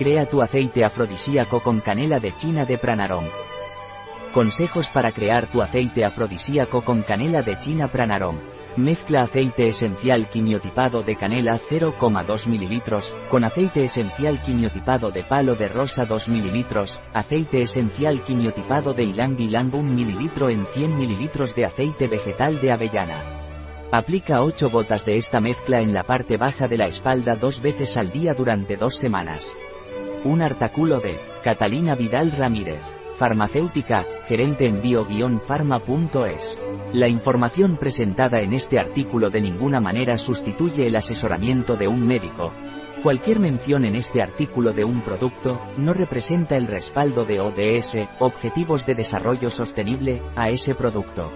Crea tu aceite afrodisíaco con canela de China de Pranarom. Consejos para crear tu aceite afrodisíaco con canela de China Pranarom. Mezcla aceite esencial quimiotipado de canela 0,2 ml, con aceite esencial quimiotipado de palo de rosa 2 ml, aceite esencial quimiotipado de ylang ylang 1 ml en 100 ml de aceite vegetal de avellana. Aplica 8 gotas de esta mezcla en la parte baja de la espalda dos veces al día durante dos semanas. Un artículo de Catalina Vidal Ramírez, farmacéutica, gerente en bio-pharma.es. La información presentada en este artículo de ninguna manera sustituye el asesoramiento de un médico. Cualquier mención en este artículo de un producto, no representa el respaldo de ODS, Objetivos de Desarrollo Sostenible, a ese producto.